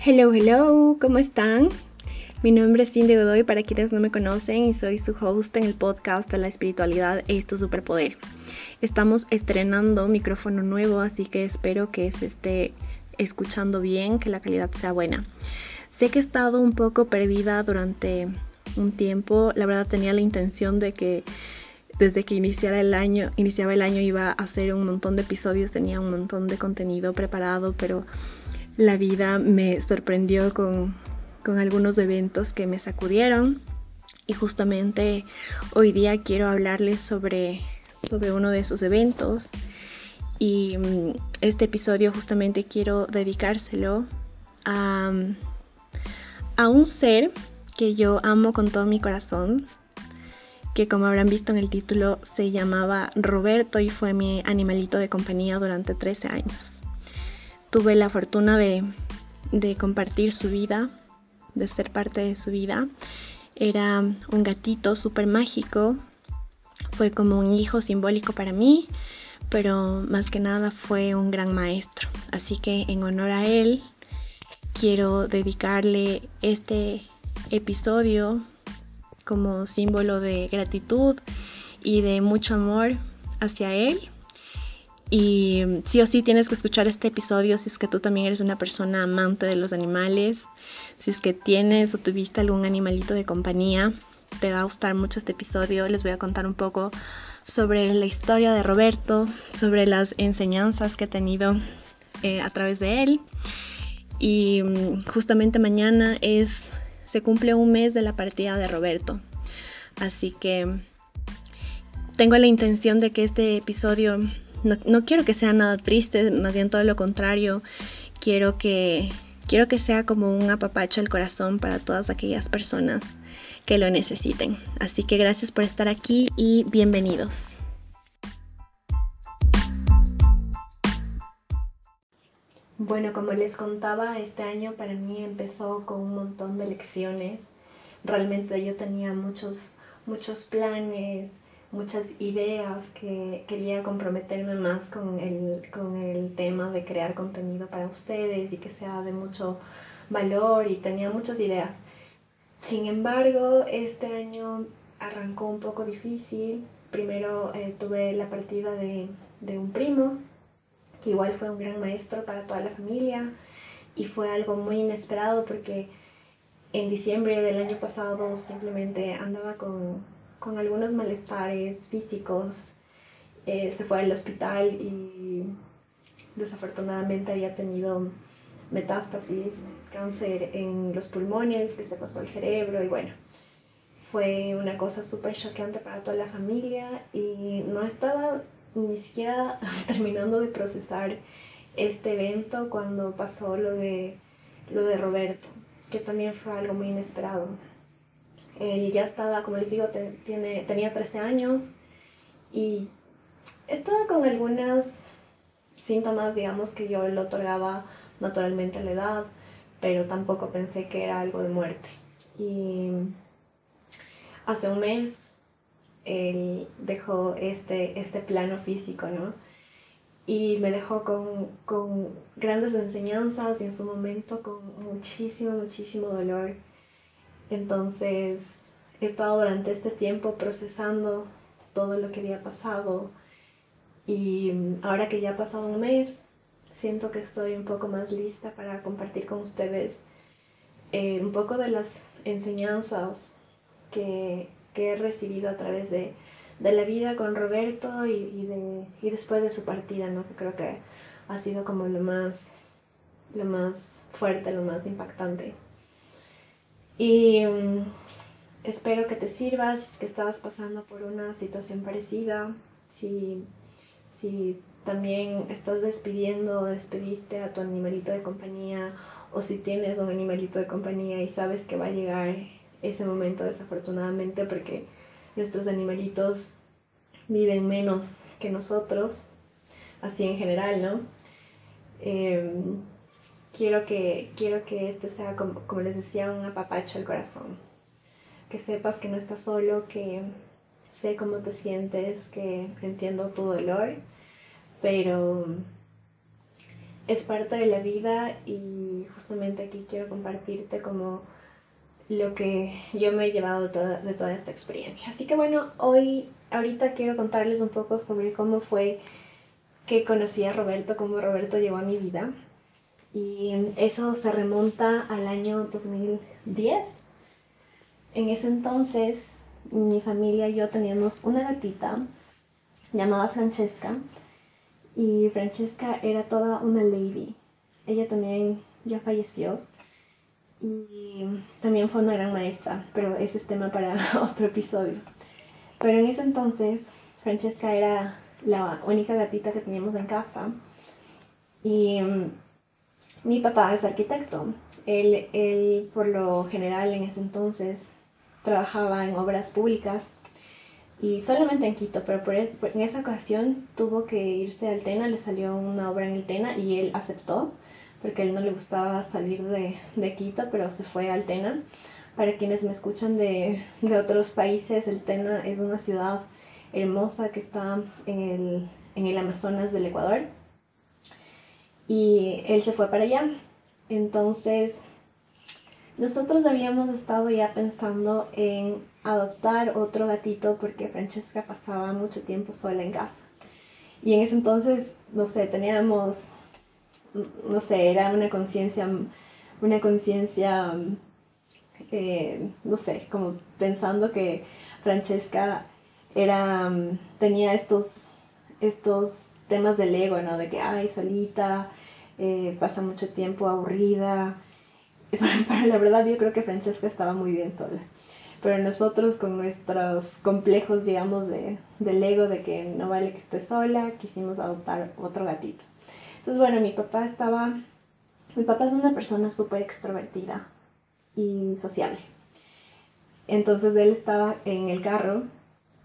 Hello, hello, ¿cómo están? Mi nombre es Cindy Godoy para quienes no me conocen y soy su host en el podcast de la espiritualidad es tu superpoder. Estamos estrenando micrófono nuevo, así que espero que se esté escuchando bien, que la calidad sea buena. Sé que he estado un poco perdida durante un tiempo, la verdad tenía la intención de que desde que iniciara el año, iniciaba el año iba a hacer un montón de episodios, tenía un montón de contenido preparado, pero la vida me sorprendió con, con algunos eventos que me sacudieron. Y justamente hoy día quiero hablarles sobre, sobre uno de esos eventos. Y mm, este episodio justamente quiero dedicárselo a, a un ser que yo amo con todo mi corazón, que como habrán visto en el título se llamaba Roberto y fue mi animalito de compañía durante 13 años tuve la fortuna de, compartir su vida, de ser parte de su vida. Era un gatito súper mágico, fue como un hijo simbólico para mí, pero más que nada fue un gran maestro. Así que en honor a él, quiero dedicarle este episodio como símbolo de gratitud y de mucho amor hacia él y sí o sí tienes que escuchar este episodio si es que tú también eres una persona amante de los animales, si es que tienes o tuviste algún animalito de compañía, te va a gustar mucho este episodio. Les voy a contar un poco sobre la historia de Roberto, sobre las enseñanzas que he tenido eh, a través de él. Y mm, justamente mañana es se cumple un mes de la partida de Roberto. Así que tengo la intención de que este episodio no, quiero que sea nada triste, más bien todo lo contrario. Quiero que, quiero que sea como un apapacho al corazón para todas aquellas personas que lo necesiten. Así que gracias por estar aquí y bienvenidos. Bueno, como les contaba, este año para mí empezó con un montón de lecciones. Realmente yo tenía muchos, muchos planes, muchas ideas que quería comprometerme más con el, con el tema de crear contenido para ustedes y que sea de mucho valor y tenía muchas ideas. Sin embargo, este año arrancó un poco difícil. Primero eh, tuve la partida de, de un primo, que igual fue un gran maestro para toda la familia y fue algo muy inesperado porque en diciembre del año pasado simplemente andaba con con algunos malestares físicos. Eh, se fue al hospital y desafortunadamente había tenido metástasis, cáncer en los pulmones que se pasó al cerebro y bueno, fue una cosa súper choqueante para toda la familia y no estaba ni siquiera terminando de procesar este evento cuando pasó lo de, lo de Roberto, que también fue algo muy inesperado. Él ya estaba, como les digo, tenía 13 años y estaba con algunos síntomas, digamos, que yo le otorgaba naturalmente la edad, pero tampoco pensé que era algo de muerte. Y hace un mes él dejó este, este plano físico, ¿no? Y me dejó con grandes enseñanzas y en su momento con muchísimo, muchísimo dolor entonces he estado durante este tiempo procesando todo lo que había pasado y ahora que ya ha pasado un mes, siento que estoy un poco más lista para compartir con ustedes eh, un poco de las enseñanzas que, he recibido a través de, la vida con Roberto y, de, y después de su partida, ¿no? Que creo que ha sido como lo más, lo más fuerte, lo más impactante. Y mm, espero que te sirvas si que estabas pasando por una situación parecida, si, si también estás despidiendo o despediste a tu animalito de compañía o si tienes un animalito de compañía y sabes que va a llegar ese momento desafortunadamente porque nuestros animalitos viven menos que nosotros, así en general, ¿no? Em, quiero que, quiero que este sea, como, como les decía, un apapacho al corazón. Que sepas que no estás solo, que sé cómo te sientes, que entiendo tu dolor, pero es parte de la vida y justamente aquí quiero compartirte como lo que yo me he llevado de toda, de toda esta experiencia. Así que bueno, hoy, ahorita quiero contarles un poco sobre cómo fue que conocí a Roberto, cómo Roberto llegó a mi vida. Y eso se remonta al año 2010. En ese entonces, mi familia y yo teníamos una gatita llamada Francesca. Y Francesca era toda una lady. Ella también ya falleció. Y también fue una gran maestra, pero ese es tema para otro episodio. Pero en ese entonces, Francesca era la única gatita que teníamos en casa. Y mm, mi papá es arquitecto. Él, él, por lo general, en ese entonces trabajaba en obras públicas y solamente en Quito, pero e, en esa ocasión tuvo que irse al Tena, le salió una obra en el Tena y él aceptó, porque a él no le gustaba salir de, de Quito, pero se fue al Tena. Para quienes me escuchan de, de otros países, el Tena es una ciudad hermosa que está en el, en el Amazonas del Ecuador. Y él se fue para allá. Entonces, nosotros habíamos estado ya pensando en adoptar otro gatito porque Francesca pasaba mucho tiempo sola en casa. Y en ese entonces, no sé, teníamos, no sé, era una conciencia, una conciencia, eh, no sé, como pensando que Francesca era, tenía estos, estos temas del ego, ¿no? De que, ay, solita, eh, pasa mucho tiempo aburrida. Para la verdad yo creo que Francesca estaba muy bien sola. Pero nosotros con nuestros complejos, digamos, de, del ego de que no vale que esté sola, quisimos adoptar otro gatito. Entonces, bueno, mi papá estaba, mi papá es una persona súper extrovertida y sociable. Entonces él estaba en el carro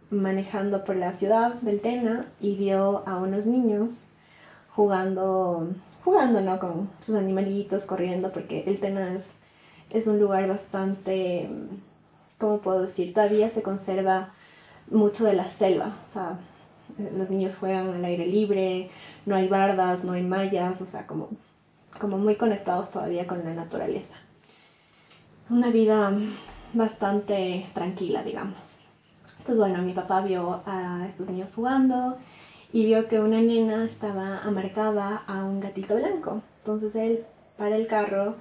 manejando por la ciudad del Tena y vio a unos niños jugando, jugando, ¿no? Con sus animalitos, corriendo, porque el Tena es, es un lugar bastante, ¿cómo puedo decir? Todavía se conserva mucho de la selva, o sea, los niños juegan al aire libre, no hay bardas, no hay mallas, o sea, como, como muy conectados todavía con la naturaleza. Una vida bastante tranquila, digamos. Entonces, bueno, mi papá vio a estos niños jugando y vio que una nena estaba amarcada a un gatito blanco. Entonces él para el carro,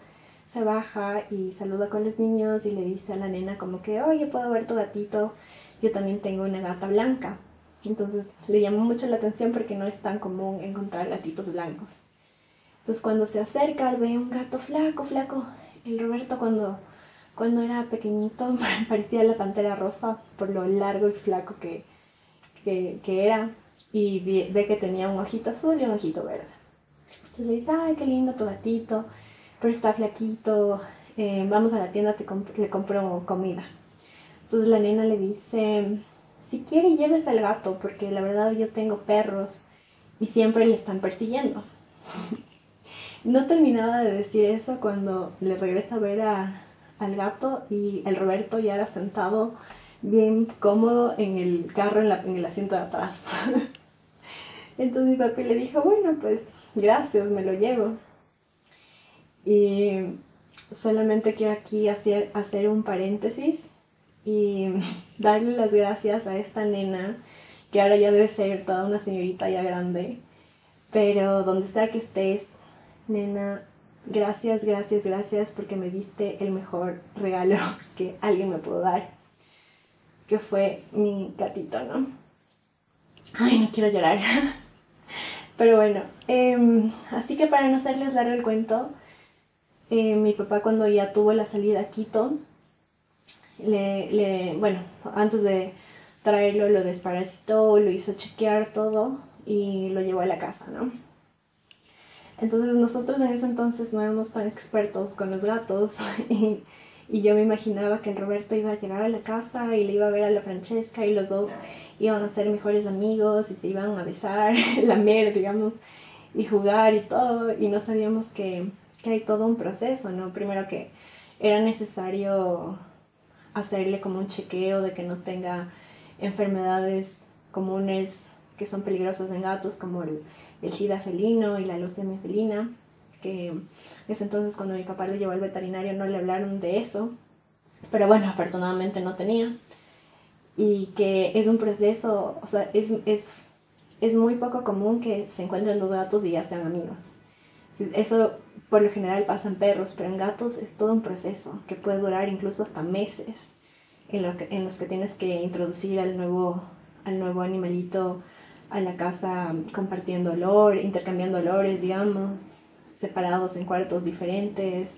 se baja y saluda con los niños y le dice a la nena como que, oye, puedo ver tu gatito, yo también tengo una gata blanca. Entonces le llamó mucho la atención porque no es tan común encontrar gatitos blancos. Entonces cuando se acerca, ve un gato flaco, flaco. El Roberto cuando cuando era pequeñito parecía la pantera rosa por lo largo y flaco que, que, era. Y ve que tenía un ojito azul y un ojito verde. Entonces le dice, ay, qué lindo tu gatito, pero está flaquito, eh, vamos a la tienda, te le compro comida. Entonces la nena le dice, si quiere lleves al gato, porque la verdad yo tengo perros y siempre le están persiguiendo. no terminaba de decir eso cuando le regresa a ver a, al gato y el Roberto ya era sentado bien cómodo en el carro, en, el asiento de atrás. Entonces mi papi le dijo, bueno, pues gracias, me lo llevo. Y solamente quiero aquí hacer, hacer un paréntesis y darle las gracias a esta nena, que ahora ya debe ser toda una señorita ya grande, pero donde sea que estés, nena, Gracias, gracias, gracias porque me diste el mejor regalo que alguien me pudo dar, que fue mi gatito, ¿no? Ay, no quiero llorar. Pero bueno, em, así que para no hacerles largo el cuento, eh, mi papá cuando ya tuvo la salida a Quito, le, le, bueno, antes de traerlo lo desparasitó, lo hizo chequear todo y lo llevó a la casa, ¿no? Entonces nosotros en ese entonces no éramos tan expertos con los gatos y, yo me imaginaba que el Roberto iba a llegar a la casa y le iba a ver a la Francesca y los dos iban a ser mejores amigos y se iban a besar, lamer, digamos, y jugar y todo. Y no sabíamos que, que hay todo un proceso, ¿no? Primero que era necesario hacerle como un chequeo de que no tenga enfermedades comunes que son peligrosas en gatos, como el, el SIDA felino y la leucemia felina, que es entonces cuando mi papá lo llevó al veterinario no le hablaron de eso, pero bueno, afortunadamente no tenía. Y que es un proceso, o sea, es, es, es muy poco común que se encuentren dos gatos y ya sean amigos. Eso por lo general pasa en perros, pero en gatos es todo un proceso que puede durar incluso hasta meses en los que tienes que introducir al nuevo, al nuevo animalito a la casa compartiendo olor, intercambiando olores, digamos, separados en cuartos diferentes,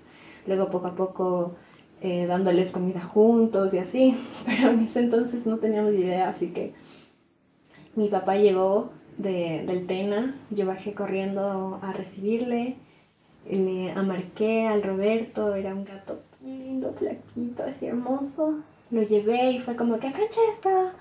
luego poco a poco eh, dándoles comida juntos y así, pero en ese entonces no teníamos idea, así que mi papá llegó de, del Tena, yo bajé corriendo a recibirle, le amarqué al Roberto, era un gato lindo, flaquito, así hermoso, lo llevé y fue como que Francesca,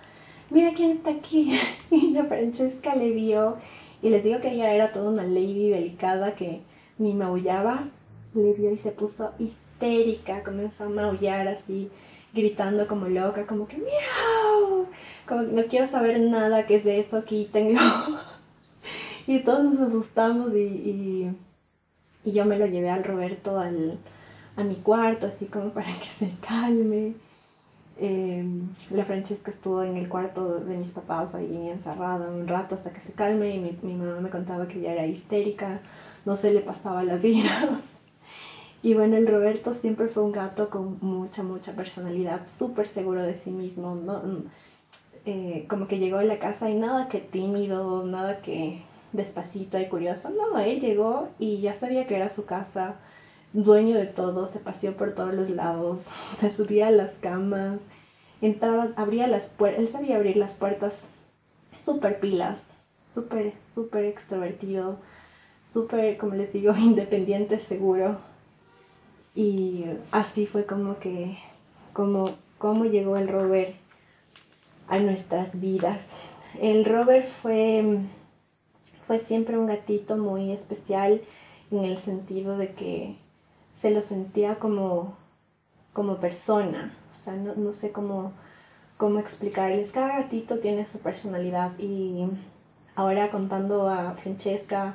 mira quién está aquí. Y la Francesca le vio y les digo que ella era toda una lady delicada que ni maullaba, le vio y se puso histérica, comenzó a maullar así, gritando como loca, como que miau, como no quiero saber nada que es de eso, quítenlo. y todos nos asustamos y, y, yo me lo llevé al Roberto al, a mi cuarto, así como para que se calme. Em, la Francesca estuvo en el cuarto de mis papás ahí encerrada un rato hasta que se calme y mi, mi mamá me contaba que ya era histérica, no se le pasaba las iras. Y bueno, el Roberto siempre fue un gato con mucha, mucha personalidad, súper seguro de sí mismo, ¿no? Eh, como que llegó a la casa y nada que tímido, nada que despacito y curioso, no, él llegó y ya sabía que era su casa, dueño de todo, se paseó por todos los lados, se subía a las camas, entraba, abría las puertas, él sabía abrir las puertas súper pilas, súper, súper extrovertido, súper, como les digo, independiente, seguro. Y así fue como que, como, llegó el Robert a nuestras vidas. El Robert fue, fue siempre un gatito muy especial en el sentido de que se lo sentía como, como persona. O sea, no, no sé cómo, cómo explicarles. Cada gatito tiene su personalidad y ahora contando a Francesca,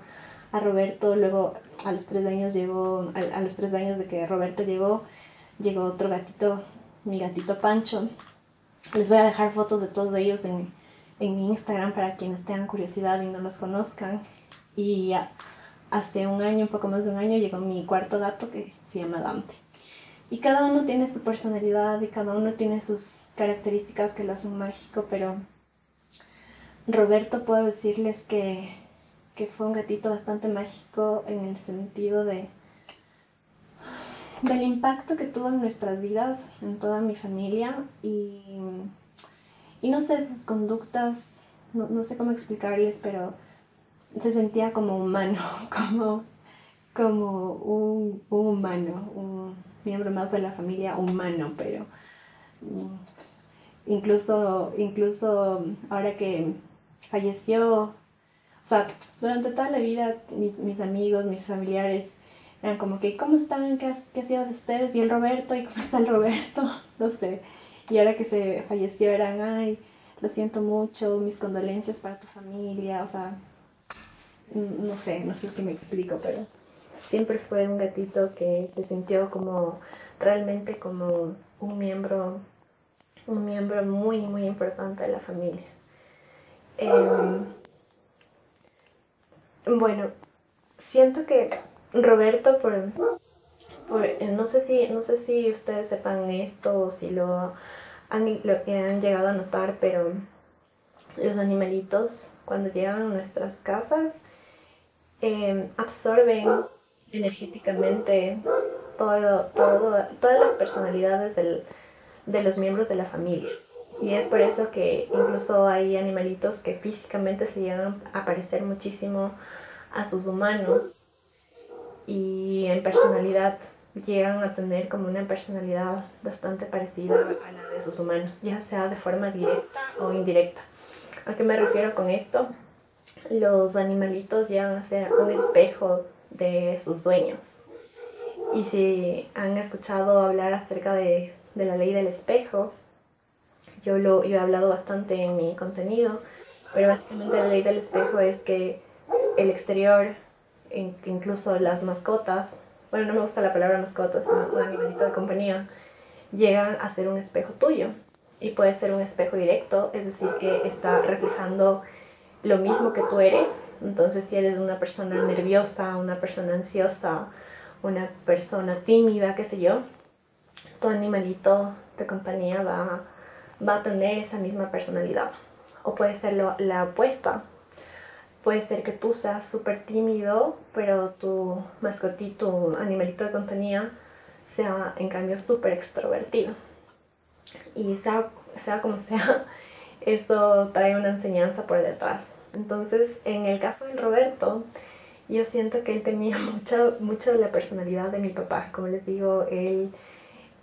a Roberto, luego a los tres años llegó, a, los tres años de que Roberto llegó, llegó otro gatito, mi gatito Pancho. Les voy a dejar fotos de todos ellos en, en mi Instagram para quienes tengan curiosidad y no los conozcan. Y hace un año, un poco más de un año, llegó mi cuarto gato que se llama Dante. Y cada uno tiene su personalidad y cada uno tiene sus características que lo hacen mágico, pero Roberto puedo decirles que que fue un gatito bastante mágico en el sentido de del impacto que tuvo en nuestras vidas, en toda mi familia y, y no sé, sus conductas, no, sé cómo explicarles, pero se sentía como humano, como, como un, humano, un miembro más de la familia humano, pero mm, incluso, incluso ahora que falleció sea, durante toda la vida mis, amigos, mis familiares eran como que, ¿cómo están? ¿Qué qué ha sido de ustedes? ¿Y el Roberto? ¿Y cómo está el Roberto? No sé. Y ahora que se falleció eran, ay, lo siento mucho, mis condolencias para tu familia, o sea, no sé, no sé si me explico, pero siempre fue un gatito que se sintió como realmente como un miembro, un miembro muy, muy importante de la familia. Em, bueno, siento que Roberto, por, no, sé si, no sé si ustedes sepan esto o si lo han, lo han llegado a notar, pero los animalitos cuando llegan a nuestras casas em, absorben energéticamente todo, todo, todas las personalidades del, de los miembros de la familia. Y es por eso que incluso hay animalitos que físicamente se llegan a parecer muchísimo a sus humanos y en personalidad llegan a tener como una personalidad bastante parecida a la de sus humanos, ya sea de forma directa o indirecta. ¿A qué me refiero con esto? Los animalitos llegan a ser un espejo de sus dueños. Y si han escuchado hablar acerca de, de la ley del espejo, yo lo he hablado bastante en mi contenido, pero básicamente la ley del espejo es que el exterior, incluso las mascotas, bueno, no me gusta la palabra mascotas, un animalito de compañía, llegan a ser un espejo tuyo. Y puede ser un espejo directo, es decir, que está reflejando lo mismo que tú eres. Entonces, si eres una persona nerviosa, una persona ansiosa, una persona tímida, qué sé yo, tu animalito de compañía va, va a tener esa misma personalidad. O puede ser la opuesta. Puede ser que tú seas súper tímido, pero tu mascotito, tu animalito de compañía, sea en cambio súper extrovertido. Y sea, sea como sea, eso trae una enseñanza por detrás. Entonces, en el caso de Roberto, yo siento que él tenía mucha, mucha de la personalidad de mi papá. Como les digo, él,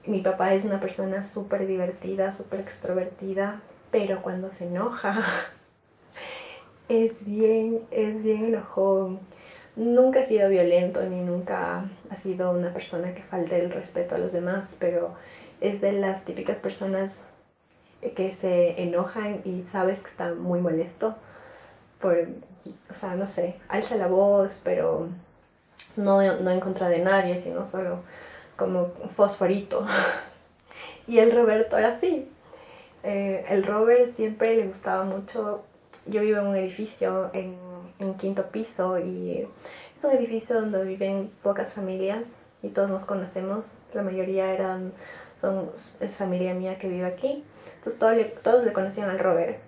mi papá es una persona súper divertida, súper extrovertida, pero cuando se enoja, es bien, es bien enojón. Nunca ha sido violento ni nunca ha sido una persona que falte el respeto a los demás, pero es de las típicas personas que se enojan y sabes que está muy molesto por, o sea, no sé, alza la voz, pero no, no en contra de nadie, sino solo como fosforito. y el Roberto era así. Eh, el Robert siempre le gustaba mucho. Yo vivo en un edificio en, en quinto piso y es un edificio donde viven pocas familias y todos nos conocemos. La mayoría eran, son, es familia mía que vive aquí. Entonces todos todos le conocían al Robert.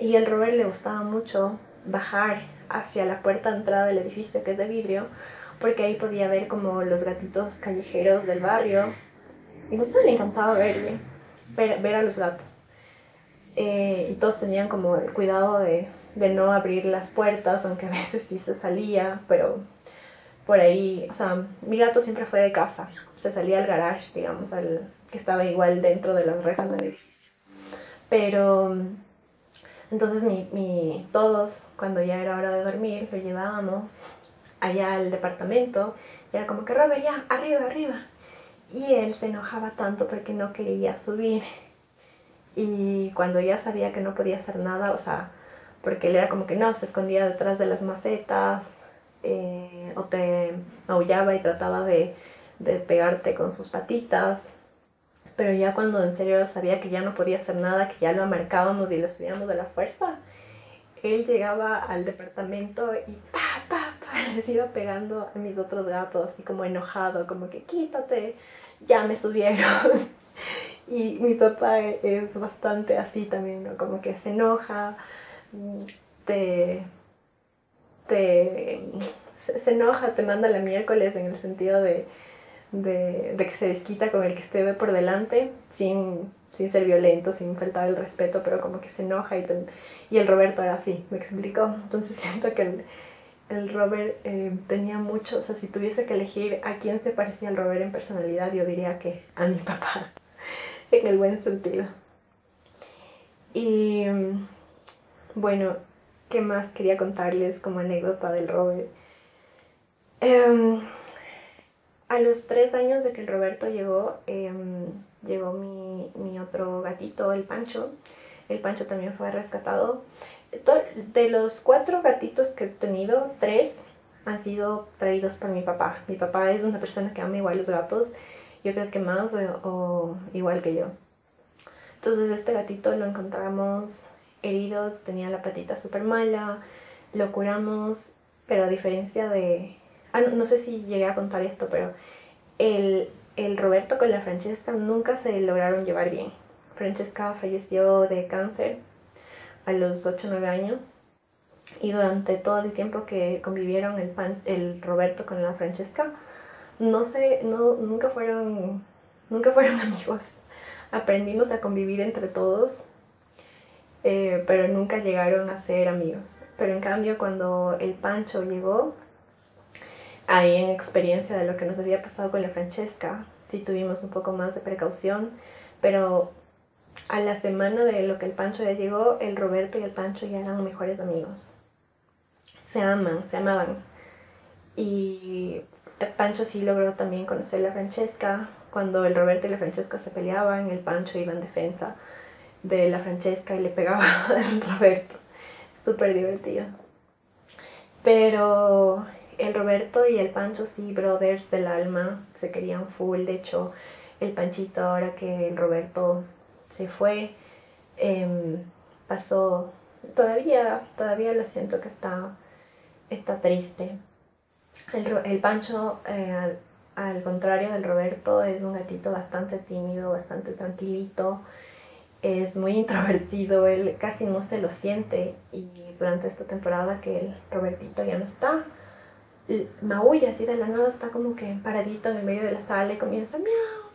Y al Robert le gustaba mucho bajar hacia la puerta de entrada del edificio que es de vidrio, porque ahí podía ver como los gatitos callejeros del barrio. Y eso le encantaba ver, ver, a los gatos. Eh, y todos tenían como el cuidado de, de no abrir las puertas, aunque a veces sí se salía, pero por ahí, o sea, mi gato siempre fue de casa, se salía al garage, digamos, al, que estaba igual dentro de las rejas del edificio. Pero entonces mi, mi, todos, cuando ya era hora de dormir, lo llevábamos allá al departamento. Y era como que, Robert, ya, arriba, arriba. Y él se enojaba tanto porque no quería subir. Y cuando ya sabía que no podía hacer nada, o sea, porque él era como que no, se escondía detrás de las macetas, eh, o te maullaba y trataba de, de pegarte con sus patitas pero ya cuando en serio sabía que ya no podía hacer nada, que ya lo marcábamos y lo subíamos de la fuerza, él llegaba al departamento y pa, les iba pegando a mis otros gatos, así como enojado, como que quítate, ya me subieron. y mi papá es bastante así también, ¿no? Como que se enoja, te, te, se enoja, te manda la miércoles en el sentido de de, que se desquita con el que esté por delante, sin, sin ser violento, sin faltar el respeto, pero como que se enoja y, y el Roberto era así, me explicó. Entonces siento que el Robert eh, tenía mucho, o sea, si tuviese que elegir a quién se parecía el Robert en personalidad, yo diría que a mi papá, en el buen sentido. Y bueno, ¿qué más quería contarles como anécdota del Robert? Em, a los tres años de que el Roberto llegó, em, llegó mi, mi, otro gatito, el Pancho. El Pancho también fue rescatado. De los cuatro gatitos que he tenido, tres han sido traídos por mi papá. Mi papá es una persona que ama igual los gatos, yo creo que más o, igual que yo. Entonces este gatito lo encontramos herido, tenía la patita súper mala, lo curamos, pero a diferencia de, Ah, no, sé si llegué a contar esto, pero el, el Roberto con la Francesca nunca se lograron llevar bien. Francesca falleció de cáncer a los 8 o 9 años y durante todo el tiempo que convivieron el, el Roberto con la Francesca, no sé, no, nunca fueron, nunca fueron amigos. Aprendimos a convivir entre todos, eh, pero nunca llegaron a ser amigos. Pero en cambio cuando el Pancho llegó, ahí en experiencia de lo que nos había pasado con la Francesca, sí tuvimos un poco más de precaución, pero a la semana de lo que el Pancho ya llegó, el Roberto y el Pancho ya eran mejores amigos. Se aman, se amaban. Y el Pancho sí logró también conocer a la Francesca. Cuando el Roberto y la Francesca se peleaban, el Pancho iba en defensa de la Francesca y le pegaba al Roberto. súper divertido. Pero el Roberto y el Pancho sí, brothers del alma, se querían full. De hecho, el Panchito, ahora que el Roberto se fue, em, pasó, todavía, todavía lo siento que está, está triste. El, Pancho, eh, al, contrario del Roberto, es un gatito bastante tímido, bastante tranquilito, es muy introvertido, él casi no se lo siente y durante esta temporada que el Robertito ya no está, maulla así de la nada, está como que paradito en el medio de la sala y comienza miau.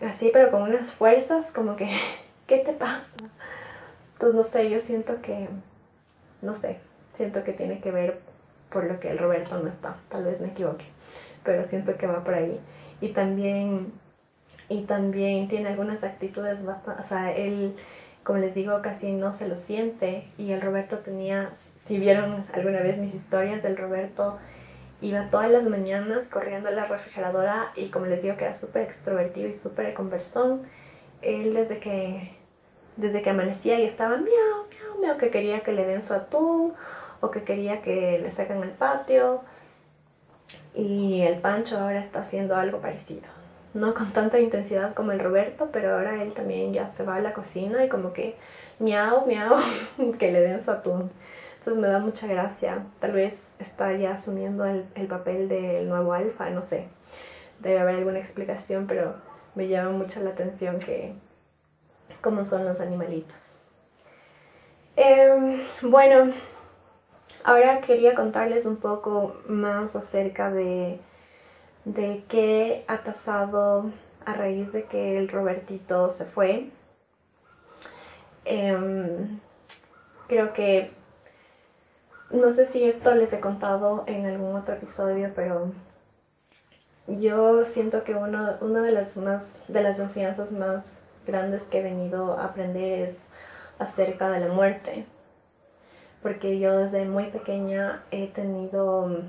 Así, pero con unas fuerzas como que, ¿qué te pasa? Entonces, no sé, yo siento que, no sé, siento que tiene que ver por lo que el Roberto no está, tal vez me equivoque, pero siento que va por ahí. Y también, y también tiene algunas actitudes bastante, o sea, él, como les digo, casi no se lo siente y el Roberto tenía si vieron alguna vez mis historias del Roberto, iba todas las mañanas corriendo a la refrigeradora y como les digo que era súper extrovertido y súper conversón, él desde que, desde que amanecía y estaba miau, miau, miau, que quería que le den su atún o que quería que le saquen el patio. Y el Pancho ahora está haciendo algo parecido. No con tanta intensidad como el Roberto, pero ahora él también ya se va a la cocina y como que miau, miau, que le den su atún. Entonces me da mucha gracia. Tal vez está ya asumiendo el, papel del nuevo alfa, no sé. Debe haber alguna explicación, pero me llama mucho la atención que cómo son los animalitos. Em, bueno, ahora quería contarles un poco más acerca de, de qué ha pasado a raíz de que el Robertito se fue. Em, creo que no sé si esto les he contado en algún otro episodio, pero yo siento que uno, una de las, más, de las enseñanzas más grandes que he venido a aprender es acerca de la muerte. Porque yo desde muy pequeña he tenido,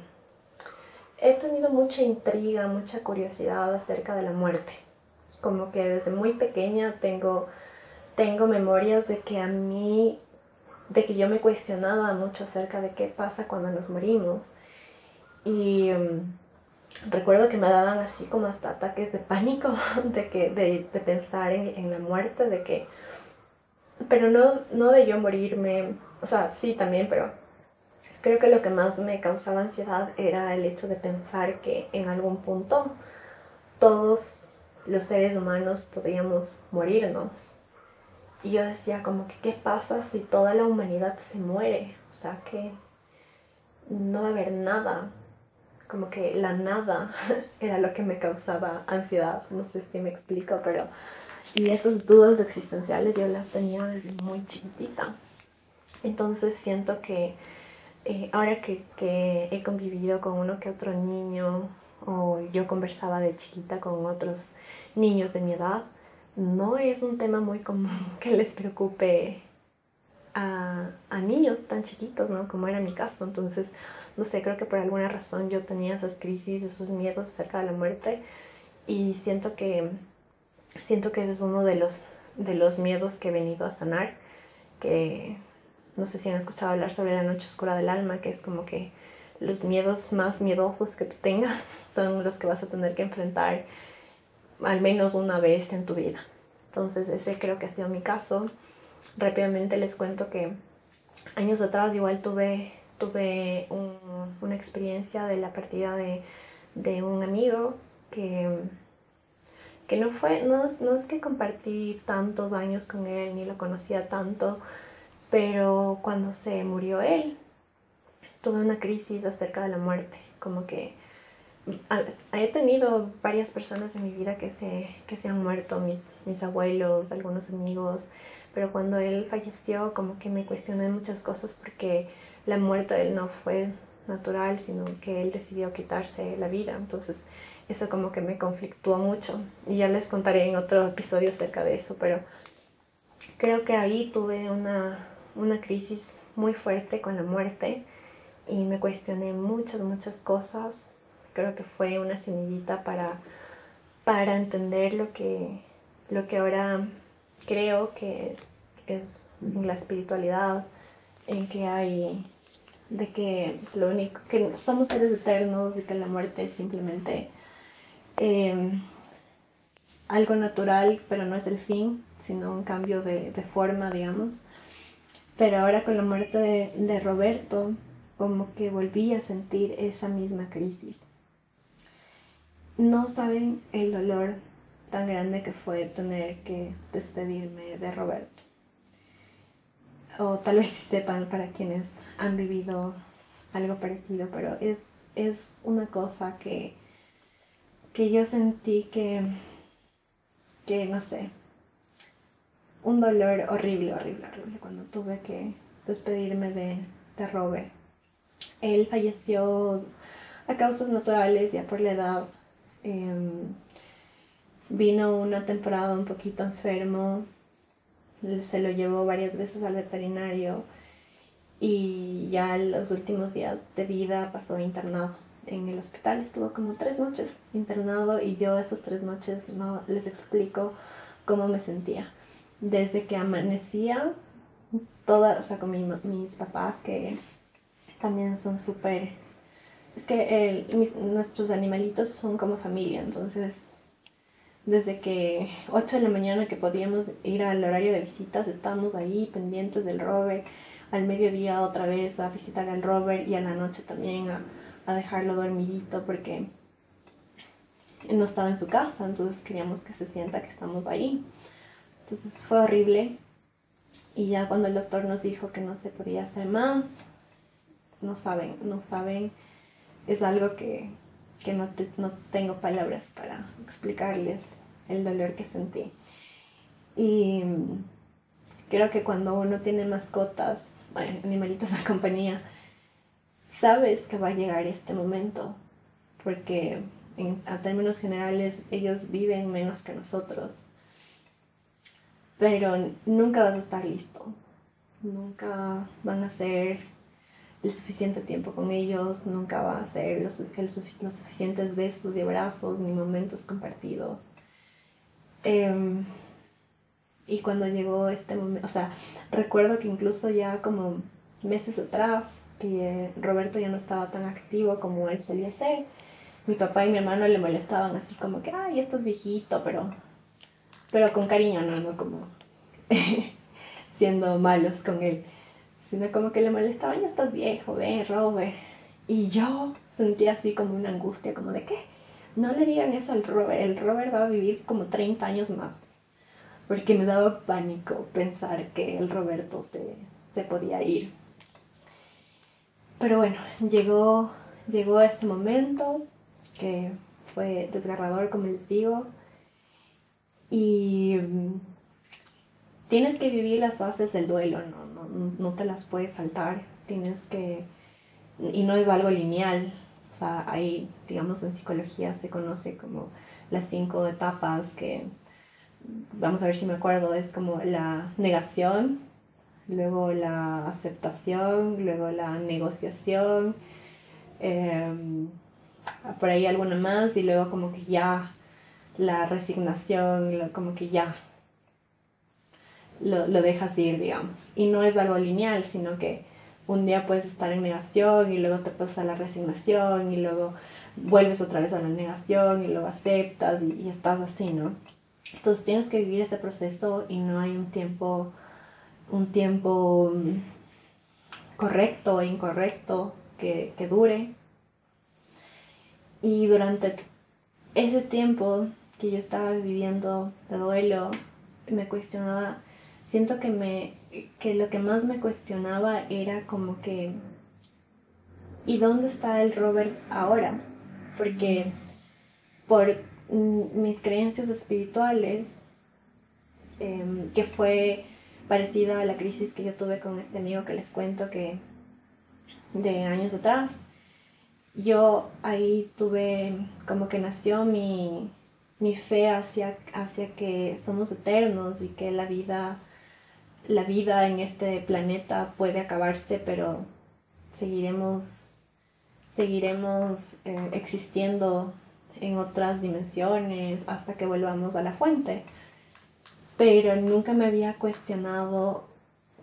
he tenido mucha intriga, mucha curiosidad acerca de la muerte. Como que desde muy pequeña tengo, tengo memorias de que a mí de que yo me cuestionaba mucho acerca de qué pasa cuando nos morimos. Y em, recuerdo que me daban así como hasta ataques de pánico de, que, de, pensar en, la muerte, de que... Pero no, no de yo morirme, o sea, sí también, pero creo que lo que más me causaba ansiedad era el hecho de pensar que en algún punto todos los seres humanos podríamos morirnos y yo decía como que, ¿qué pasa si toda la humanidad se muere? O sea, que no va a haber nada. Como que la nada era lo que me causaba ansiedad. No sé si me explico, pero... Y esas dudas existenciales yo las tenía desde muy chiquitita. Entonces siento que eh, ahora que, que he convivido con uno que otro niño, o yo conversaba de chiquita con otros niños de mi edad, no es un tema muy común que les preocupe a, niños tan chiquitos, ¿no? Como era mi caso. Entonces, no sé, creo que por alguna razón yo tenía esas crisis, esos miedos acerca de la muerte y siento que siento que ese es uno de los de los miedos que he venido a sanar, que no sé si han escuchado hablar sobre la noche oscura del alma, que es como que los miedos más miedosos que tú tengas son los que vas a tener que enfrentar al menos una vez en tu vida. Entonces ese creo que ha sido mi caso. Rápidamente les cuento que años atrás igual tuve, tuve una experiencia de la partida de, un amigo que, que no fue, no, no es que compartí tantos años con él ni lo conocía tanto, pero cuando se murió él, tuve una crisis acerca de la muerte, como que he tenido varias personas en mi vida que se, que se han muerto, mis, mis abuelos, algunos amigos, pero cuando él falleció como que me cuestioné muchas cosas porque la muerte de él no fue natural, sino que él decidió quitarse la vida. Entonces eso como que me conflictuó mucho y ya les contaré en otro episodio acerca de eso, pero creo que ahí tuve una, una crisis muy fuerte con la muerte y me cuestioné muchas, muchas cosas creo que fue una semillita para, para entender lo que, lo que ahora creo que es en la espiritualidad, en que hay de que lo único que somos seres eternos y que la muerte es simplemente em, algo natural pero no es el fin sino un cambio de, forma digamos. Pero ahora con la muerte de Roberto como que volví a sentir esa misma crisis no saben el dolor tan grande que fue tener que despedirme de Roberto o tal vez sepan para quienes han vivido algo parecido, pero es, es una cosa que, que yo sentí que, que, no sé, un dolor horrible, horrible, horrible cuando tuve que despedirme de, de Robert. Él falleció a causas naturales, ya por la edad. Em, vino una temporada un poquito enfermo, se lo llevó varias veces al veterinario y ya los últimos días de vida pasó internado en el hospital. Estuvo como tres noches internado y yo esas tres noches no les explico cómo me sentía. Desde que amanecía, toda, o sea, con mis papás que también son súper... Es que nuestros animalitos son como familia, entonces desde que 8 de la mañana que podíamos ir al horario de visitas, estábamos ahí pendientes del Robert, al mediodía otra vez a visitar al Robert y a la noche también a, dejarlo dormidito porque no estaba en su casa, entonces queríamos que se sienta que estamos ahí. Entonces fue horrible y ya cuando el doctor nos dijo que no se podía hacer más, no saben, no saben, es algo que, que no, no tengo palabras para explicarles el dolor que sentí. Y creo que cuando uno tiene mascotas, animalitos de compañía, sabes que va a llegar este momento, porque en, a términos generales ellos viven menos que nosotros, pero nunca vas a estar listo, nunca van a ser el suficiente tiempo con ellos, nunca va a ser los, suficientes besos y abrazos ni momentos compartidos. Em, y cuando llegó este momento, o sea, recuerdo que incluso ya como meses atrás, que Roberto ya no estaba tan activo como él solía ser, mi papá y mi hermano le molestaban así como que, ay, esto es viejito, pero, pero con cariño, no, no como siendo malos con él sino como que le molestaban, ya estás viejo, ve, Robert. Y yo sentía así como una angustia, como de qué, no le digan eso al Robert, el Robert va a vivir como 30 años más. Porque me daba pánico pensar que el Roberto se, se podía ir. Pero bueno, llegó, llegó este momento que fue desgarrador, como les digo. Y tienes que vivir las fases del duelo, ¿no? no, te las puedes saltar, tienes que, y no es algo lineal, o sea, ahí, digamos, en psicología se conoce como las cinco etapas que, vamos a ver si me acuerdo, es como la negación, luego la aceptación, luego la negociación, em, por ahí alguna más, y luego como que ya la resignación, como que ya, lo, dejas ir, digamos. Y no es algo lineal, sino que un día puedes estar en negación y luego te pasas a la resignación y luego vuelves otra vez a la negación y luego aceptas y, estás así, ¿no? Entonces tienes que vivir ese proceso y no hay un tiempo, un tiempo mm, correcto e incorrecto que, que dure. Y durante ese tiempo que yo estaba viviendo de duelo, me cuestionaba siento que me que lo que más me cuestionaba era como que ¿y dónde está el Robert ahora? Porque por mis creencias espirituales, em, que fue parecida a la crisis que yo tuve con este amigo que les cuento que de años atrás, yo ahí tuve como que nació mi, mi fe hacia, hacia que somos eternos y que la vida la vida en este planeta puede acabarse, pero seguiremos, seguiremos eh, existiendo en otras dimensiones hasta que volvamos a la fuente. Pero nunca me había cuestionado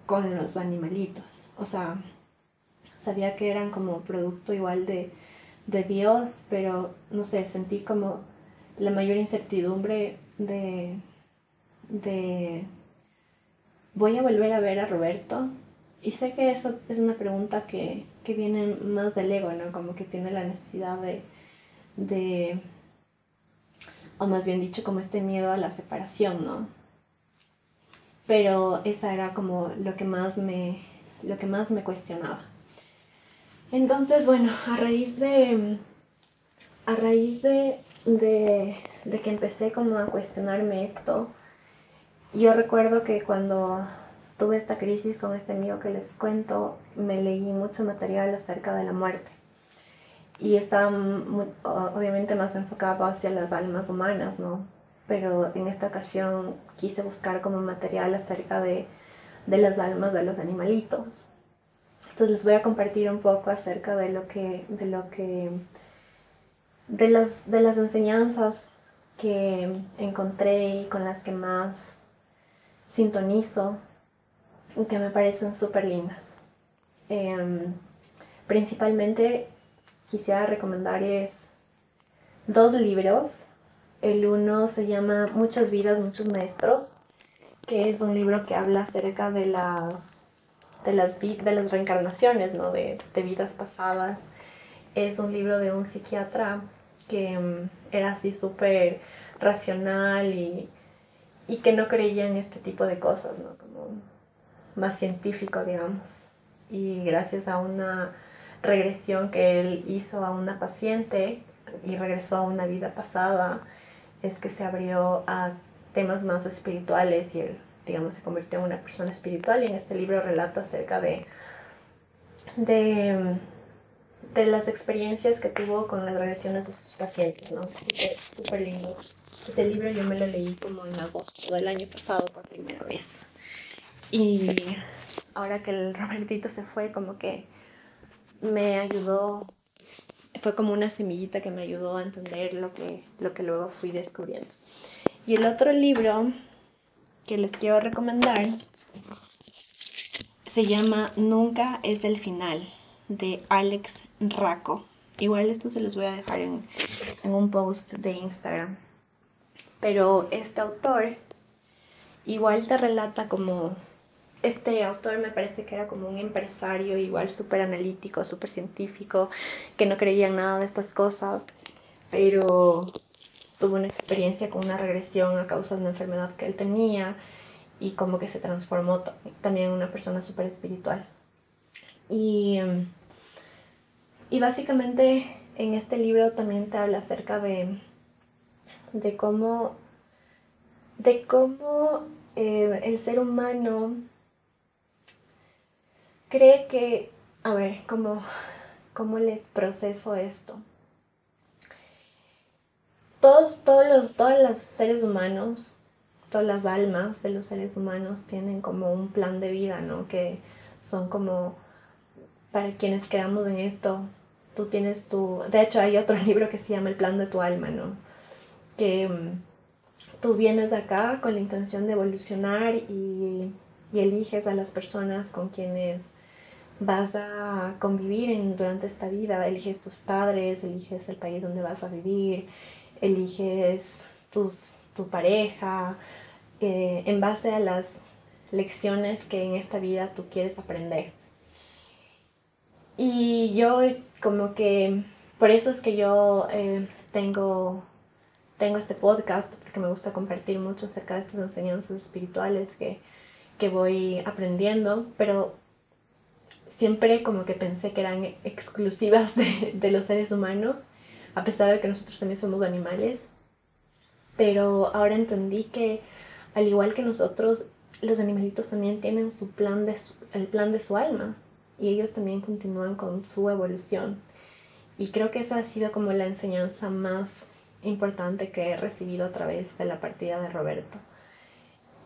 con los animalitos. O sea, sabía que eran como producto igual de, de Dios, pero no sé, sentí como la mayor incertidumbre de, de voy a volver a ver a Roberto. Y sé que eso es una pregunta que, que viene más del ego, ¿no? Como que tiene la necesidad de, de, o más bien dicho, como este miedo a la separación, ¿no? Pero esa era como lo que más me, lo que más me cuestionaba. Entonces, bueno, a raíz de, a raíz de, de, que empecé como a cuestionarme esto, yo recuerdo que cuando tuve esta crisis con este amigo que les cuento, me leí mucho material acerca de la muerte. Y estaba obviamente más enfocado hacia las almas humanas, ¿no? Pero en esta ocasión quise buscar como material acerca de, de las almas de los animalitos. Entonces les voy a compartir un poco acerca de lo que, de lo que, de las, de las enseñanzas que encontré y con las que más sintonizo y que me parecen súper lindas. Em, principalmente quisiera recomendarles dos libros. El uno se llama Muchas vidas, muchos maestros, que es un libro que habla acerca de las de las, de las reencarnaciones, ¿no? de, de vidas pasadas. Es un libro de un psiquiatra que em, era así súper racional y y que no creía en este tipo de cosas, ¿no? Como más científico, digamos. Y gracias a una regresión que él hizo a una paciente y regresó a una vida pasada, es que se abrió a temas más espirituales y él, digamos, se convirtió en una persona espiritual y en este libro relata acerca de, de, de las experiencias que tuvo con las regresiones de sus pacientes, ¿no? Súper, súper lindo. Este libro yo me lo leí como en agosto del año pasado por primera vez. Y ahora que el Robertito se fue, como que me ayudó, fue como una semillita que me ayudó a entender lo que, lo que luego fui descubriendo. Y el otro libro que les quiero recomendar se llama Nunca es el final de Alex Racco. Igual esto se los voy a dejar en, un post de Instagram. Pero este autor igual te relata como, este autor me parece que era como un empresario igual súper analítico, súper científico, que no creía en nada de estas cosas, pero tuvo una experiencia con una regresión a causa de una enfermedad que él tenía y como que se transformó también en una persona súper espiritual. Y, y básicamente en este libro también te habla acerca de de cómo, de cómo eh, el ser humano cree que, a ver, ¿cómo, cómo les proceso esto? Todos, todos, los, todos los seres humanos, todas las almas de los seres humanos tienen como un plan de vida, ¿no? Que son como, para quienes quedamos en esto, tú tienes tu, de hecho hay otro libro que se llama El plan de tu alma, ¿no? que mm, tú vienes acá con la intención de evolucionar y, eliges a las personas con quienes vas a convivir en, durante esta vida, eliges tus padres, eliges el país donde vas a vivir, eliges tus, tu pareja, eh, en base a las lecciones que en esta vida tú quieres aprender. Y yo como que, por eso es que yo eh, tengo tengo este podcast porque me gusta compartir mucho acerca de estas enseñanzas espirituales que, que voy aprendiendo, pero siempre como que pensé que eran exclusivas de, de, los seres humanos, a pesar de que nosotros también somos animales. Pero ahora entendí que al igual que nosotros, los animalitos también tienen su plan de el plan de su alma y ellos también continúan con su evolución. Y creo que esa ha sido como la enseñanza más importante que he recibido a través de la partida de Roberto.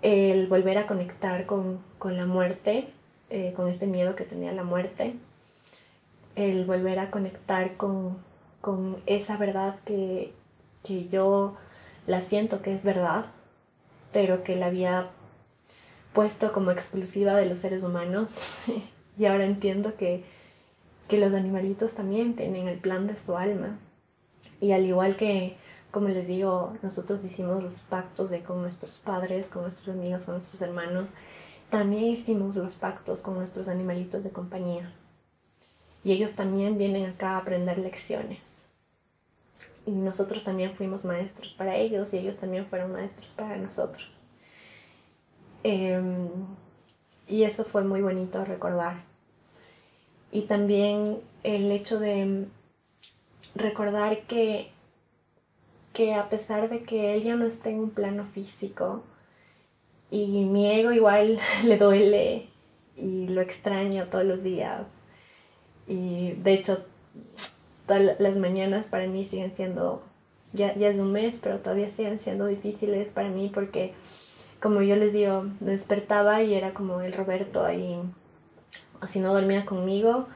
El volver a conectar con, la muerte, eh, con este miedo que tenía la muerte. El volver a conectar con, esa verdad que, que yo la siento que es verdad, pero que la había puesto como exclusiva de los seres humanos y ahora entiendo que, que los animalitos también tienen el plan de su alma. Y al igual que, como les digo, nosotros hicimos los pactos de con nuestros padres, con nuestros amigos, con nuestros hermanos, también hicimos los pactos con nuestros animalitos de compañía. Y ellos también vienen acá a aprender lecciones. Y nosotros también fuimos maestros para ellos y ellos también fueron maestros para nosotros. Em, y eso fue muy bonito recordar. Y también el hecho de recordar que, que a pesar de que él ya no esté en un plano físico y mi ego igual le duele y lo extraño todos los días y de hecho todas las mañanas para mí siguen siendo, ya, ya es un mes, pero todavía siguen siendo difíciles para mí porque como yo les digo, despertaba y era como el Roberto ahí, así no dormía conmigo,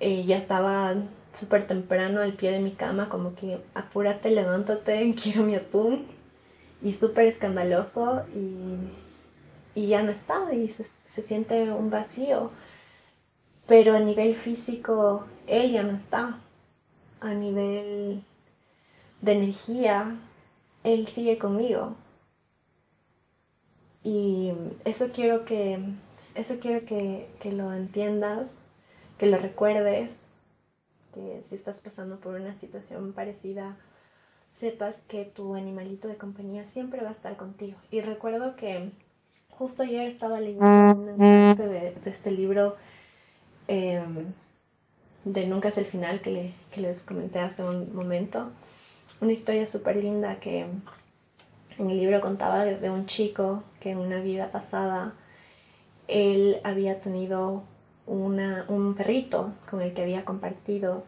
eh, ya estaba súper temprano al pie de mi cama, como que apúrate, levántate, quiero mi atún, y súper escandaloso, y, ya no está, y se, se siente un vacío. Pero a nivel físico, él ya no está. A nivel de energía, él sigue conmigo. Y eso quiero que, eso quiero que, lo entiendas, que lo recuerdes, que si estás pasando por una situación parecida, sepas que tu animalito de compañía siempre va a estar contigo. Y recuerdo que justo ayer estaba leyendo un de, de este libro em, de Nunca es el final que, que les comenté hace un momento. Una historia súper linda que en el libro contaba de, un chico que en una vida pasada él había tenido un perrito con el que había compartido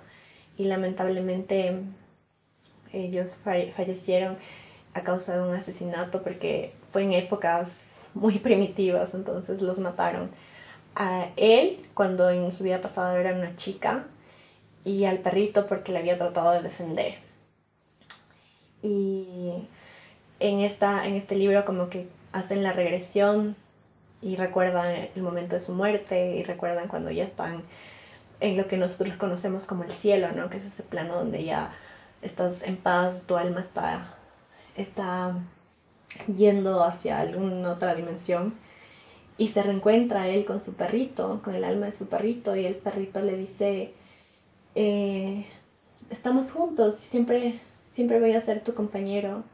y lamentablemente ellos fallecieron a causa de un asesinato porque fue en épocas muy primitivas, entonces los mataron. A él, cuando en su vida pasada era una chica, y al perrito porque le había tratado de defender. Y en, esta, en este libro como que hacen la regresión y recuerdan el momento de su muerte y recuerdan cuando ya están en lo que nosotros conocemos como el cielo, ¿no? Que es ese plano donde ya estás en paz, tu alma está, está yendo hacia alguna otra dimensión. Y se reencuentra él con su perrito, con el alma de su perrito, y el perrito le dice, eh, estamos juntos, siempre, siempre voy a ser tu compañero,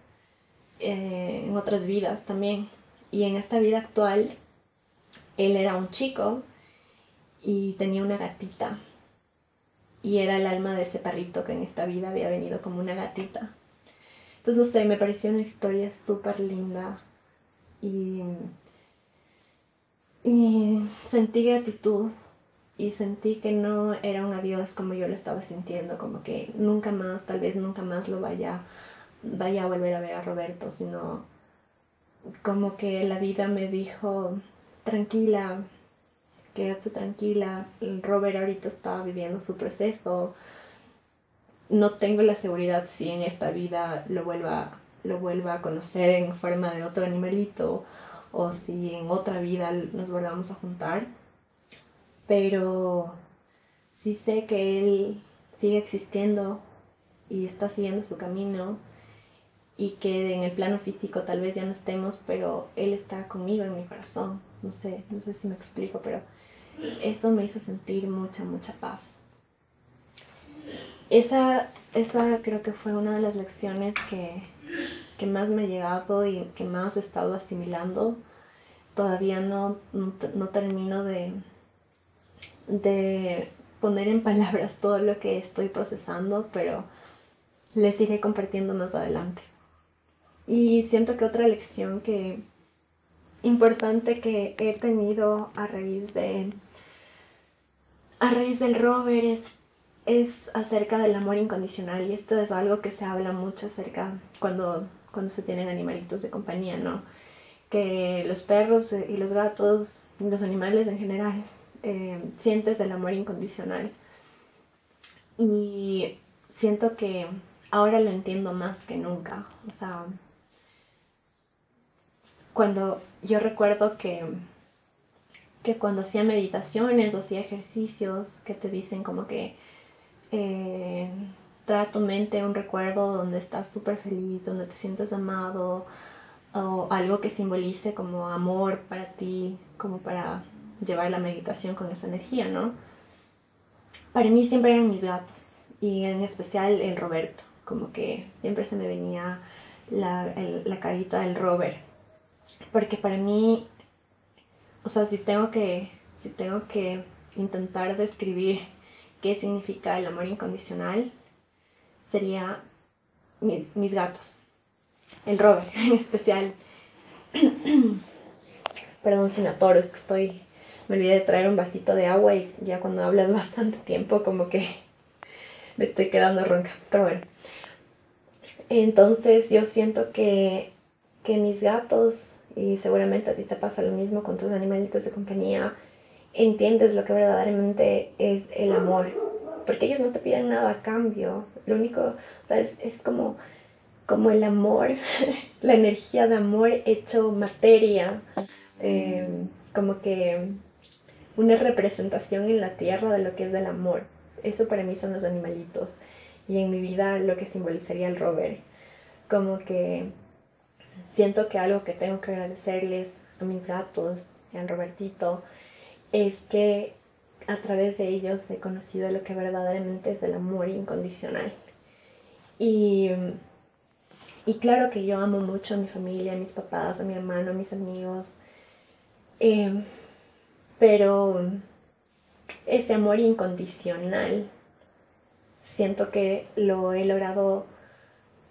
eh, en otras vidas también. Y en esta vida actual, él era un chico y tenía una gatita. Y era el alma de ese perrito que en esta vida había venido como una gatita. Entonces, no sé, me pareció una historia súper linda. Y, y sentí gratitud y sentí que no era un adiós como yo lo estaba sintiendo, como que nunca más, tal vez nunca más lo vaya vaya a volver a ver a Roberto, sino como que la vida me dijo, tranquila, quédate tranquila, Robert ahorita está viviendo su proceso, no tengo la seguridad si en esta vida lo vuelva, lo vuelva a conocer en forma de otro animalito o si en otra vida nos volvamos a juntar, pero sí sé que él sigue existiendo y está siguiendo su camino y que en el plano físico tal vez ya no estemos, pero Él está conmigo en mi corazón. No sé, no sé si me explico, pero eso me hizo sentir mucha, mucha paz. Esa, esa creo que fue una de las lecciones que, que más me ha llegado y que más he estado asimilando. Todavía no, no, termino de, de poner en palabras todo lo que estoy procesando, pero les iré compartiendo más adelante. Y siento que otra lección que importante que he tenido a raíz de a raíz del rover es, es acerca del amor incondicional y esto es algo que se habla mucho acerca cuando, cuando se tienen animalitos de compañía, ¿no? Que los perros y los gatos, los animales en general, eh, sientes el amor incondicional. Y siento que ahora lo entiendo más que nunca. O sea, cuando yo recuerdo que, que cuando hacía meditaciones o hacía ejercicios que te dicen como que eh, trae a tu mente un recuerdo donde estás súper feliz, donde te sientes amado, o algo que simbolice como amor para ti, como para llevar la meditación con esa energía, ¿no? Para mí siempre eran mis gatos, y en especial el Roberto, como que siempre se me venía la, la carita del Robert, porque para mí, o sea, si tengo que, si tengo que intentar describir qué significa el amor incondicional, sería mis, mis gatos. El Robert en especial. Perdón si me atoro, es que estoy... Me olvidé de traer un vasito de agua y ya cuando hablas bastante tiempo como que me estoy quedando ronca. Pero bueno. Entonces yo siento que, que mis gatos, y seguramente a ti te pasa lo mismo con tus animalitos de compañía, entiendes lo que verdaderamente es el amor porque ellos no te piden nada a cambio. Lo único, o sea, es, como, como el amor, la energía de amor hecho materia, eh, como que una representación en la tierra de lo que es el amor. Eso para mí son los animalitos. Y en mi vida lo que simbolizaría el Robert. Como que siento que algo que tengo que agradecerles a mis gatos y al Robertito es que a través de ellos he conocido lo que verdaderamente es el amor incondicional. Y, y claro que yo amo mucho a mi familia, a mis papás, a mi hermano, a mis amigos. Em, pero ese amor incondicional siento que lo he logrado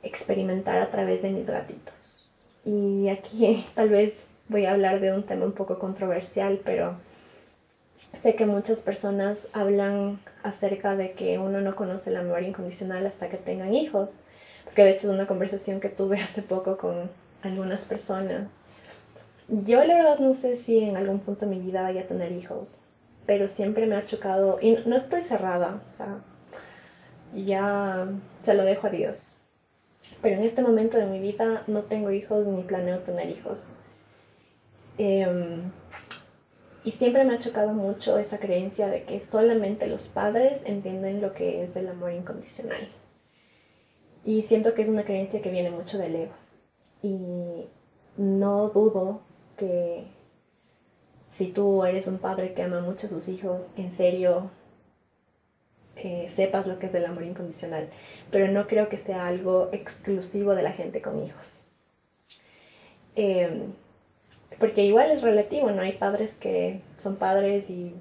experimentar a través de mis gatitos. Y aquí tal vez voy a hablar de un tema un poco controversial, pero Sé que muchas personas hablan acerca de que uno no conoce el amor incondicional hasta que tengan hijos, porque de hecho es una conversación que tuve hace poco con algunas personas. Yo la verdad no sé si en algún punto de mi vida vaya a tener hijos, pero siempre me ha chocado, y no estoy cerrada, o sea, ya se lo dejo a Dios. Pero en este momento de mi vida no tengo hijos ni planeo tener hijos. Eh, y siempre me ha chocado mucho esa creencia de que solamente los padres entienden lo que es el amor incondicional. Y siento que es una creencia que viene mucho del ego. Y no dudo que si tú eres un padre que ama mucho a sus hijos, en serio eh, sepas lo que es el amor incondicional. Pero no creo que sea algo exclusivo de la gente con hijos. Em, porque igual es relativo, ¿no? Hay padres que son padres y,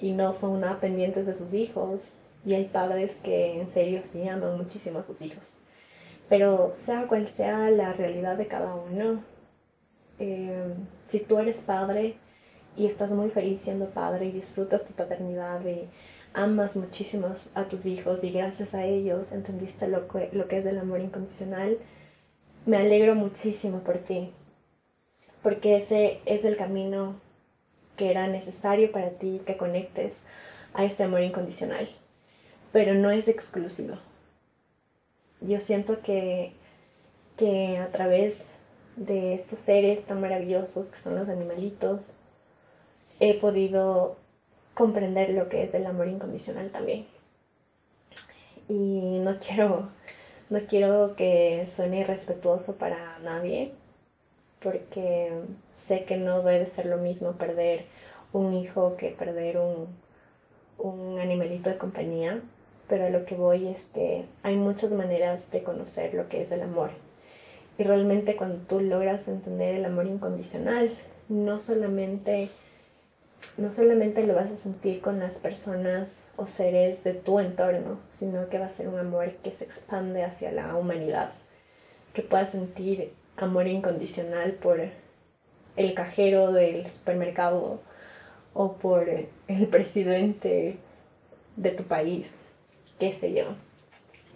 no son nada pendientes de sus hijos. Y hay padres que en serio sí aman muchísimo a sus hijos. Pero sea cual sea la realidad de cada uno, eh, si tú eres padre y estás muy feliz siendo padre y disfrutas tu paternidad y amas muchísimo a tus hijos y gracias a ellos entendiste lo que, lo que es el amor incondicional, me alegro muchísimo por ti porque ese es el camino que era necesario para ti que conectes a ese amor incondicional, pero no es exclusivo. Yo siento que, que a través de estos seres tan maravillosos que son los animalitos, he podido comprender lo que es el amor incondicional también. Y no quiero, no quiero que suene irrespetuoso para nadie, porque sé que no debe ser lo mismo perder un hijo que perder un, un animalito de compañía, pero a lo que voy es que hay muchas maneras de conocer lo que es el amor. Y realmente cuando tú logras entender el amor incondicional, no solamente, no solamente lo vas a sentir con las personas o seres de tu entorno, sino que va a ser un amor que se expande hacia la humanidad, que puedas sentir amor incondicional por el cajero del supermercado o por el presidente de tu país, qué sé yo.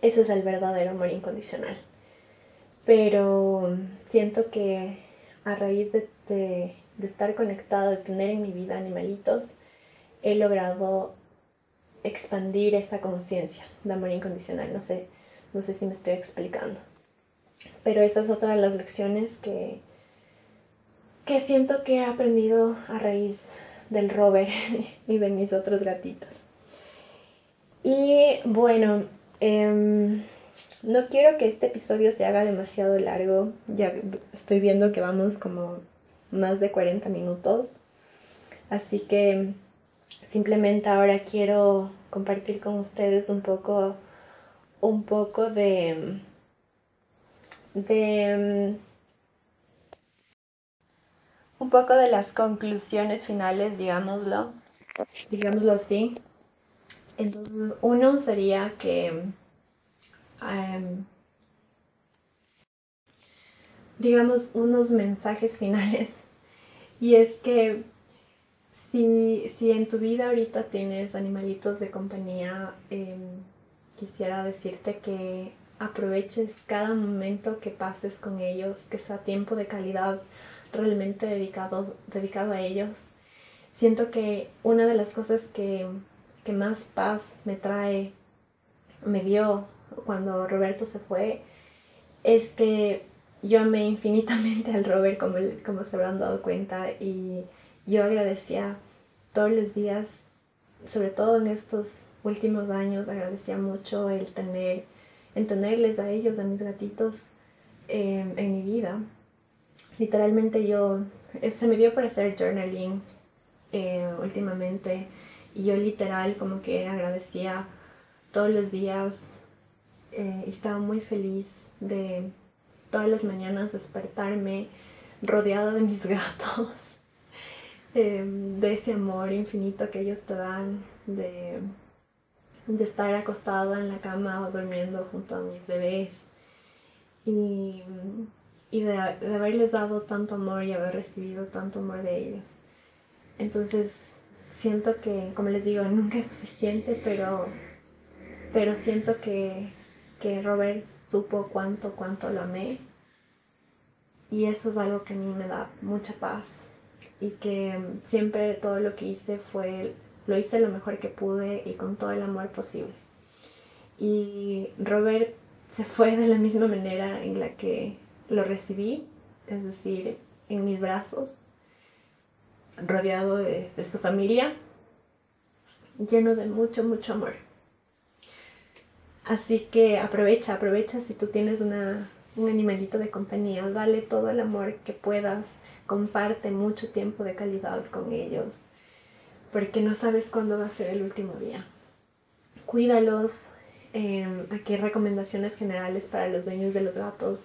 Ese es el verdadero amor incondicional. Pero siento que a raíz de, de, estar conectado, de tener en mi vida animalitos, he logrado expandir esta conciencia de amor incondicional. No sé, no sé si me estoy explicando. Pero esa es otra de las lecciones que, que siento que he aprendido a raíz del Robert y de mis otros gatitos. Y bueno, em, no quiero que este episodio se haga demasiado largo. Ya estoy viendo que vamos como más de 40 minutos. Así que simplemente ahora quiero compartir con ustedes un poco un poco de de un poco de las conclusiones finales, digámoslo, digámoslo así. Entonces, uno sería que em, digamos unos mensajes finales y es que si, si en tu vida ahorita tienes animalitos de compañía, em, quisiera decirte que aproveches cada momento que pases con ellos, que sea tiempo de calidad realmente dedicado, dedicado a ellos. Siento que una de las cosas que, que más paz me trae, me dio cuando Roberto se fue, es que yo amé infinitamente al Robert, como, como se habrán dado cuenta, y yo agradecía todos los días, sobre todo en estos últimos años, agradecía mucho el tener, en tenerles a ellos, a mis gatitos, eh, en mi vida. Literalmente yo, eh, se me dio por hacer journaling eh, últimamente y yo literal como que agradecía todos los días estaba muy feliz de todas las mañanas despertarme rodeada de mis gatos Em, de ese amor infinito que ellos te dan, de, de estar acostada en la cama o durmiendo junto a mis bebés y, y de, haberles dado tanto amor y haber recibido tanto amor de ellos. Entonces, siento que, como les digo, nunca es suficiente, pero, pero siento que, que Robert supo cuánto, cuánto lo amé. Y eso es algo que a mí me da mucha paz y que siempre todo lo que hice fue, lo hice lo mejor que pude y con todo el amor posible. Y Robert se fue de la misma manera en la que lo recibí, es decir, en mis brazos, rodeado de, su familia, lleno de mucho, mucho amor. Así que aprovecha, aprovecha si tú tienes una, un animalito de compañía, dale todo el amor que puedas comparte mucho tiempo de calidad con ellos, porque no sabes cuándo va a ser el último día. Cuídalos. Em, aquí recomendaciones generales para los dueños de los gatos.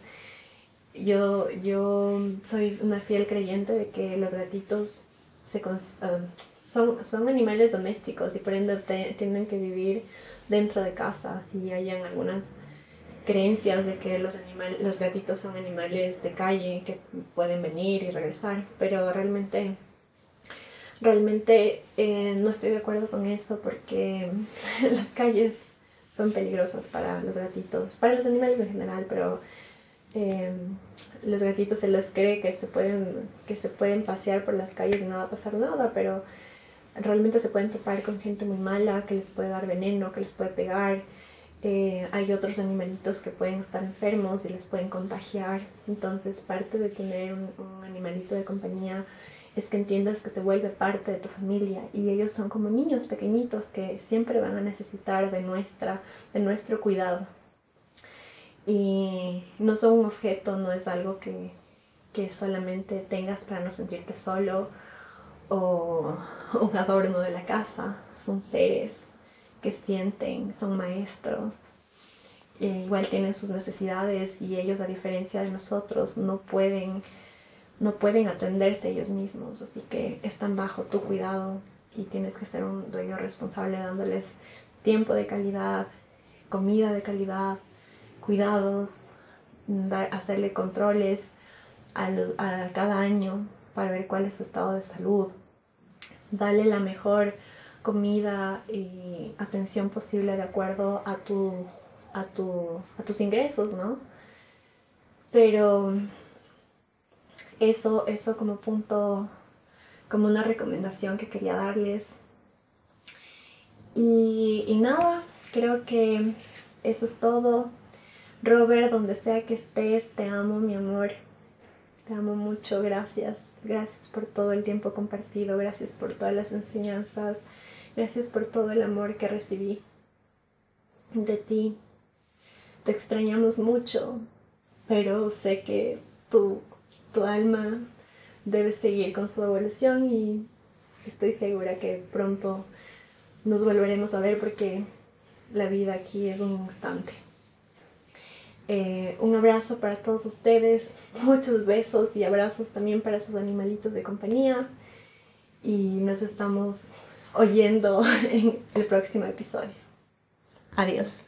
Yo, yo soy una fiel creyente de que los gatitos se, ah, son, son animales domésticos y por ende tienen que vivir dentro de casa. Si hayan algunas creencias de que los, gatitos son animales de calle que pueden venir y regresar, pero realmente, realmente eh, no estoy de acuerdo con eso porque las calles son peligrosas para los gatitos, para los animales en general, pero eh, los gatitos se les cree que se pueden que se pueden pasear por las calles y no va a pasar nada, pero realmente se pueden topar con gente muy mala que les puede dar veneno, que les puede pegar eh, hay otros animalitos que pueden estar enfermos y les pueden contagiar. Entonces, parte de tener un, animalito de compañía es que entiendas que te vuelve parte de tu familia y ellos son como niños pequeñitos que siempre van a necesitar de, nuestra, de nuestro cuidado. Y no son un objeto, no es algo que, que solamente tengas para no sentirte solo o un adorno de la casa, son seres que sienten, son maestros, eh, igual tienen sus necesidades y ellos a diferencia de nosotros no pueden, no pueden atenderse ellos mismos, así que están bajo tu cuidado y tienes que ser un dueño responsable dándoles tiempo de calidad, comida de calidad, cuidados, dar, hacerle controles a, a cada año para ver cuál es su estado de salud, darle la mejor comida y atención posible de acuerdo a, a, a tus ingresos, ¿no? Pero eso, eso como punto, como una recomendación que quería darles. Y, y nada, creo que eso es todo. Robert, donde sea que estés, te amo, mi amor. Te amo mucho, gracias. Gracias por todo el tiempo compartido, gracias por todas las enseñanzas, gracias por todo el amor que recibí de ti. Te extrañamos mucho, pero sé que tu, tu alma debe seguir con su evolución y estoy segura que pronto nos volveremos a ver porque la vida aquí es un instante. Eh, un abrazo para todos ustedes, muchos besos y abrazos también para sus animalitos de compañía y nos estamos oyendo en el próximo episodio. Adiós.